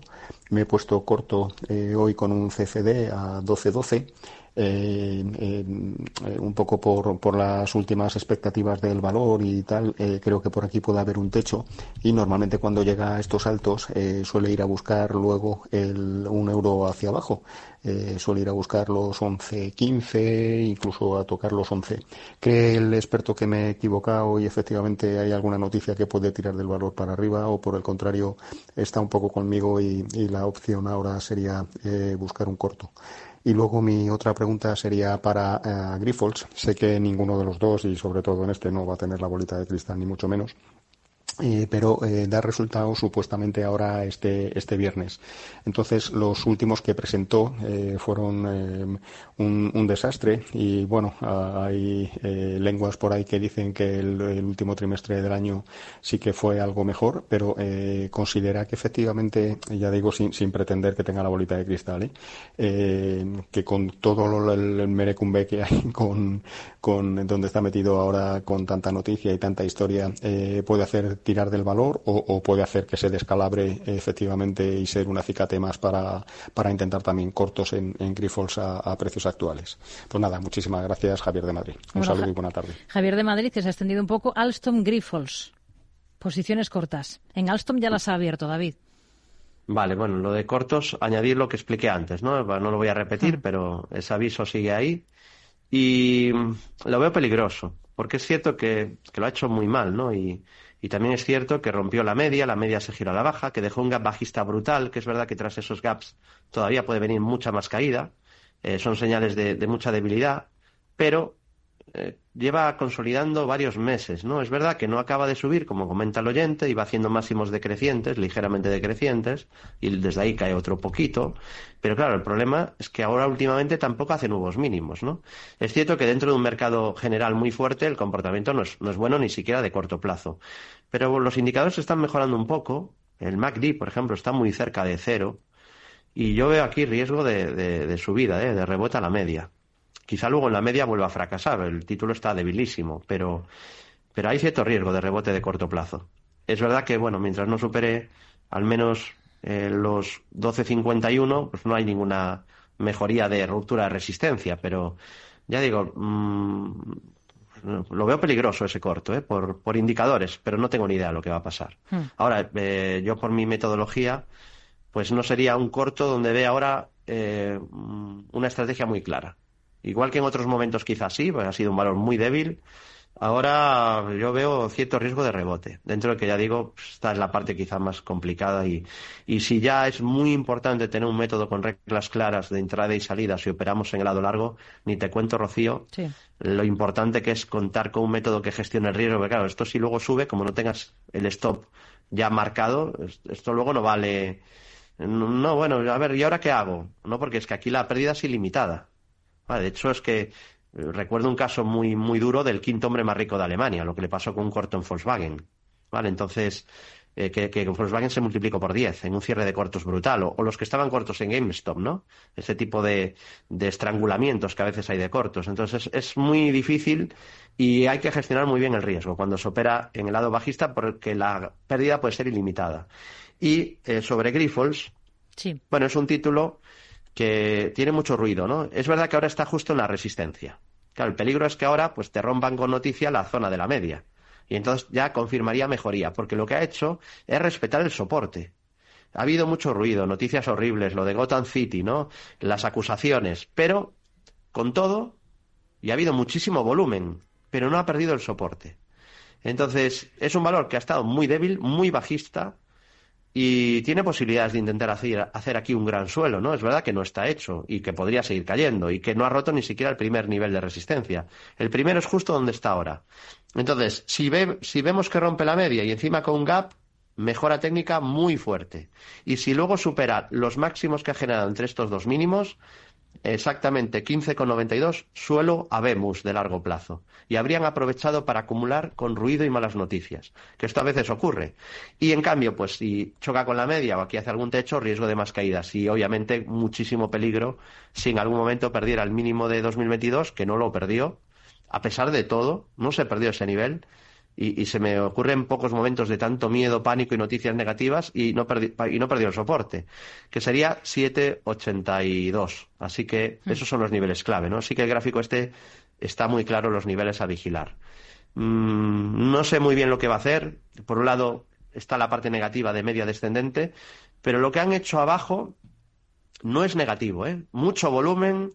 [SPEAKER 5] Me he puesto corto hoy con un CFD a 12.12 eh, eh, un poco por, por, las últimas expectativas del valor y tal, eh, creo que por aquí puede haber un techo y normalmente cuando llega a estos altos suele ir a buscar luego el, un euro hacia abajo. suele ir a buscar los 11, 15, incluso a tocar los 11. ¿Cree el experto que me he equivocado y efectivamente hay alguna noticia que puede tirar del valor para arriba o por el contrario está un poco conmigo y la opción ahora sería buscar un corto? Y luego mi otra pregunta sería para uh. Sé que ninguno de los dos, y sobre todo en este, no va a tener la bolita de cristal, ni mucho menos. Eh, pero eh, da resultados supuestamente ahora este, este viernes. Entonces, los últimos que presentó eh, fueron eh, un, un, desastre y, bueno, hay eh, lenguas por ahí que dicen que el, último trimestre del año sí que fue algo mejor, pero considera que efectivamente, ya digo, sin, sin, pretender que tenga la bolita de cristal, que con todo lo, el, el merecumbe que hay <laughs> con, con donde está metido ahora con tanta noticia y tanta historia, puede hacer tirar del valor o, puede hacer que se descalabre efectivamente y ser un acicate más para, para intentar también cortos en, en Grifols a, precios actuales. Pues nada, muchísimas gracias Javier de Madrid. Un saludo y buena tarde.
[SPEAKER 1] Javier de Madrid, que se ha extendido un poco. Alstom Grifols. Posiciones cortas. En Alstom ya las ha abierto, David.
[SPEAKER 2] Vale, bueno, lo de cortos, añadir lo que expliqué antes, ¿no? No lo voy a repetir, ah. pero ese aviso sigue ahí. Y lo veo peligroso, porque es cierto que, que lo ha hecho muy mal, ¿no? Y, y también es cierto que rompió la media, la media se giró a la baja, que dejó un gap bajista brutal, que es verdad que tras esos gaps todavía puede venir mucha más caída, eh, son señales de, de, mucha debilidad, pero eh, lleva consolidando varios meses, ¿no? Es verdad que no acaba de subir, como comenta el oyente, y va haciendo máximos decrecientes, ligeramente decrecientes, y desde ahí cae otro poquito, pero claro, el problema es que ahora últimamente tampoco hace nuevos mínimos, ¿no? Es cierto que dentro de un mercado general muy fuerte el comportamiento no es, no es bueno ni siquiera de corto plazo, pero los indicadores están mejorando un poco, el MACD, por ejemplo, está muy cerca de cero, y yo veo aquí riesgo de, de, subida, ¿eh? de rebote a la media. Quizá luego en la media vuelva a fracasar, el título está debilísimo, pero, pero hay cierto riesgo de rebote de corto plazo. Es verdad que, bueno, mientras no supere al menos eh, los 12.51, pues no hay ninguna mejoría de ruptura de resistencia, pero ya digo, mmm, lo veo peligroso ese corto, ¿eh? por, por indicadores, pero no tengo ni idea de lo que va a pasar. Hmm. Ahora, eh, yo por mi metodología, pues no sería un corto donde ve ahora eh, una estrategia muy clara. Igual que en otros momentos quizás sí, pues ha sido un valor muy débil, Ahora yo veo cierto riesgo de rebote. Dentro de que ya digo, esta es la parte quizá más complicada y, y si ya es muy importante tener un método con reglas claras de entrada y salida si operamos en el lado largo, ni te cuento, Rocío, lo importante que es contar con un método que gestione el riesgo. Porque claro, esto si luego sube, como no tengas el stop ya marcado, esto luego no vale. No, bueno, a ver, ¿y ahora qué hago? No, porque es que aquí la pérdida es ilimitada. De hecho, es que Recuerdo un caso muy, muy duro del quinto hombre más rico de Alemania, lo que le pasó con un corto en Volkswagen. ¿Vale? Entonces, eh, que, que, Volkswagen se multiplicó por 10 en un cierre de cortos brutal, o, los que estaban cortos en GameStop, ¿no? Ese tipo de, de estrangulamientos que a veces hay de cortos. Entonces, es muy difícil y hay que gestionar muy bien el riesgo cuando se opera en el lado bajista porque la pérdida puede ser ilimitada. Y eh, sobre Grifols, sí. bueno, es un título que tiene mucho ruido, ¿no? Es verdad que ahora está justo en la resistencia. Claro, el peligro es que ahora pues te rompan con noticia la zona de la media. Y entonces ya confirmaría mejoría, porque lo que ha hecho es respetar el soporte. Ha habido mucho ruido, noticias horribles, lo de Gotham City, ¿no? Las acusaciones, pero con todo, y ha habido muchísimo volumen, pero no ha perdido el soporte. Entonces, es un valor que ha estado muy débil, muy bajista, y tiene posibilidades de intentar hacer, hacer, aquí un gran suelo, ¿no? Es verdad que no está hecho y que podría seguir cayendo y que no ha roto ni siquiera el primer nivel de resistencia. El primero es justo donde está ahora. Entonces, si, ve, si vemos que rompe la media y encima con un gap, mejora técnica muy fuerte. Y si luego supera los máximos que ha generado entre estos dos mínimos, exactamente 15,92 suelo habemos de largo plazo. Y habrían aprovechado para acumular con ruido y malas noticias, que esto a veces ocurre. Y en cambio, pues si choca con la media o aquí hace algún techo, riesgo de más caídas. Y obviamente muchísimo peligro si en algún momento perdiera el mínimo de 2022, que no lo perdió, a pesar de todo, no se perdió ese nivel y, se me ocurren pocos momentos de tanto miedo, pánico y noticias negativas y no, perdí, y no perdió el soporte, que sería 7,82. Así que hmm. esos son los niveles clave, ¿no? Así que el gráfico este está muy claro los niveles a vigilar. Mm, no sé muy bien lo que va a hacer. Por un lado está la parte negativa de media descendente, pero lo que han hecho abajo no es negativo, ¿eh? Mucho volumen,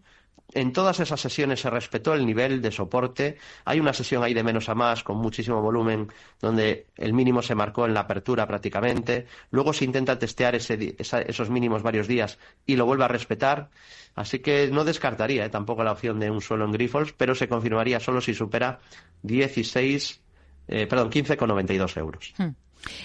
[SPEAKER 2] en todas esas sesiones se respetó el nivel de soporte. Hay una sesión ahí de menos a más con muchísimo volumen donde el mínimo se marcó en la apertura prácticamente. Luego se intenta testear esos mínimos varios días y lo vuelve a respetar. Así que no descartaría ¿eh? tampoco la opción de un suelo en Grifols, pero se confirmaría solo si supera 16, eh, perdón, 15,92 euros. Hmm.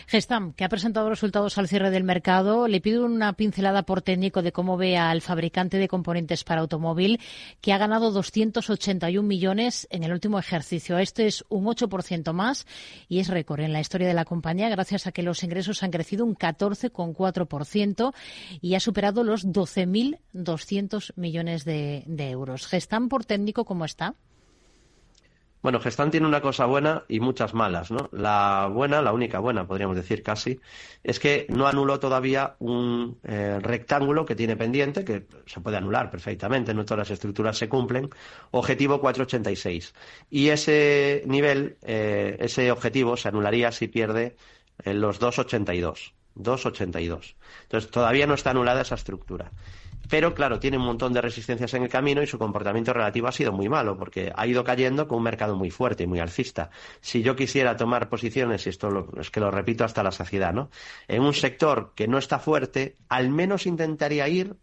[SPEAKER 1] Gestam, que ha presentado resultados al cierre del mercado, le pido una pincelada por técnico de cómo ve al fabricante de componentes para automóvil, que ha ganado 281 millones en el último ejercicio. Este es un 8% más y es récord en la historia de la compañía gracias a que los ingresos han crecido un 14,4% y ha superado los 12.200 millones de, de euros. Gestam, por técnico, ¿cómo está?
[SPEAKER 2] Bueno, Gestan tiene una cosa buena y muchas malas, ¿no? La buena, la única buena, podríamos decir casi, es que no anuló todavía un eh, rectángulo que tiene pendiente, que se puede anular perfectamente, no todas las estructuras se cumplen, objetivo 486. Y ese nivel, eh, ese objetivo se anularía si pierde eh, los 282. 282. Entonces, todavía no está anulada esa estructura. Pero claro, tiene un montón de resistencias en el camino y su comportamiento relativo ha sido muy malo porque ha ido cayendo con un mercado muy fuerte y muy alcista. Si yo quisiera tomar posiciones, y esto es que lo repito hasta la saciedad, ¿no? En un sector que no está fuerte, al menos intentaría ir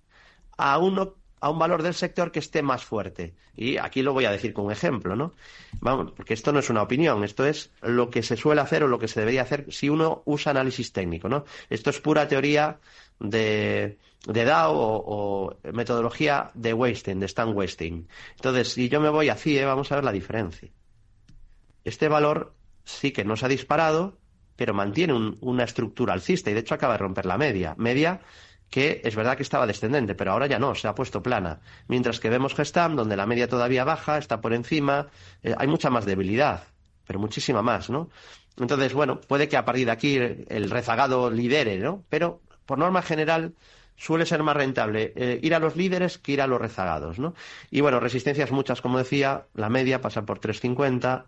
[SPEAKER 2] a uno a un valor del sector que esté más fuerte. Y aquí lo voy a decir con un ejemplo, ¿no? Vamos, porque esto no es una opinión, esto es lo que se suele hacer o lo que se debería hacer si uno usa análisis técnico, ¿no? Esto es pura teoría de, de DAO o, metodología de wasting, de stand wasting. Entonces, si yo me voy a CIE, vamos a ver la diferencia. Este valor sí que no se ha disparado, pero mantiene una estructura alcista y de hecho acaba de romper la media. Media que es verdad que estaba descendente, pero ahora ya no, se ha puesto plana. Mientras que vemos Gestam, donde la media todavía baja, está por encima, eh, hay mucha más debilidad, pero muchísima más, ¿no? Entonces, bueno, puede que a partir de aquí el rezagado lidere, ¿no? Pero por norma general suele ser más rentable eh, ir a los líderes que ir a los rezagados, ¿no? Y bueno, resistencias muchas, como decía, la media pasa por 3.50,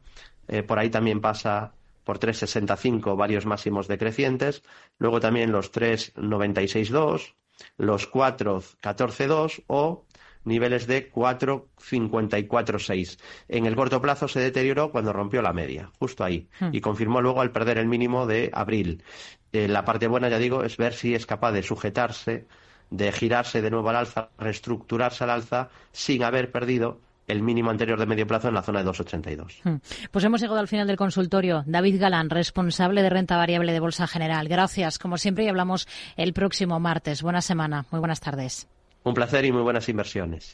[SPEAKER 2] eh, por ahí también pasa por 3.65 varios máximos decrecientes, luego también los 3.96.2, los 4.14.2 o niveles de 4.54.6. En el corto plazo se deterioró cuando rompió la media, justo ahí, hmm. y confirmó luego al perder el mínimo de abril. Eh, la parte buena, ya digo, es ver si es capaz de sujetarse, de girarse de nuevo al alza, reestructurarse al alza sin haber perdido el mínimo anterior de medio plazo en la zona de 2,82. Hmm.
[SPEAKER 1] Pues hemos llegado al final del consultorio. David Galán, responsable de renta variable de Bolsa General. Gracias, como siempre, y hablamos el próximo martes. Buena semana. Muy buenas tardes.
[SPEAKER 2] Un placer y muy buenas inversiones.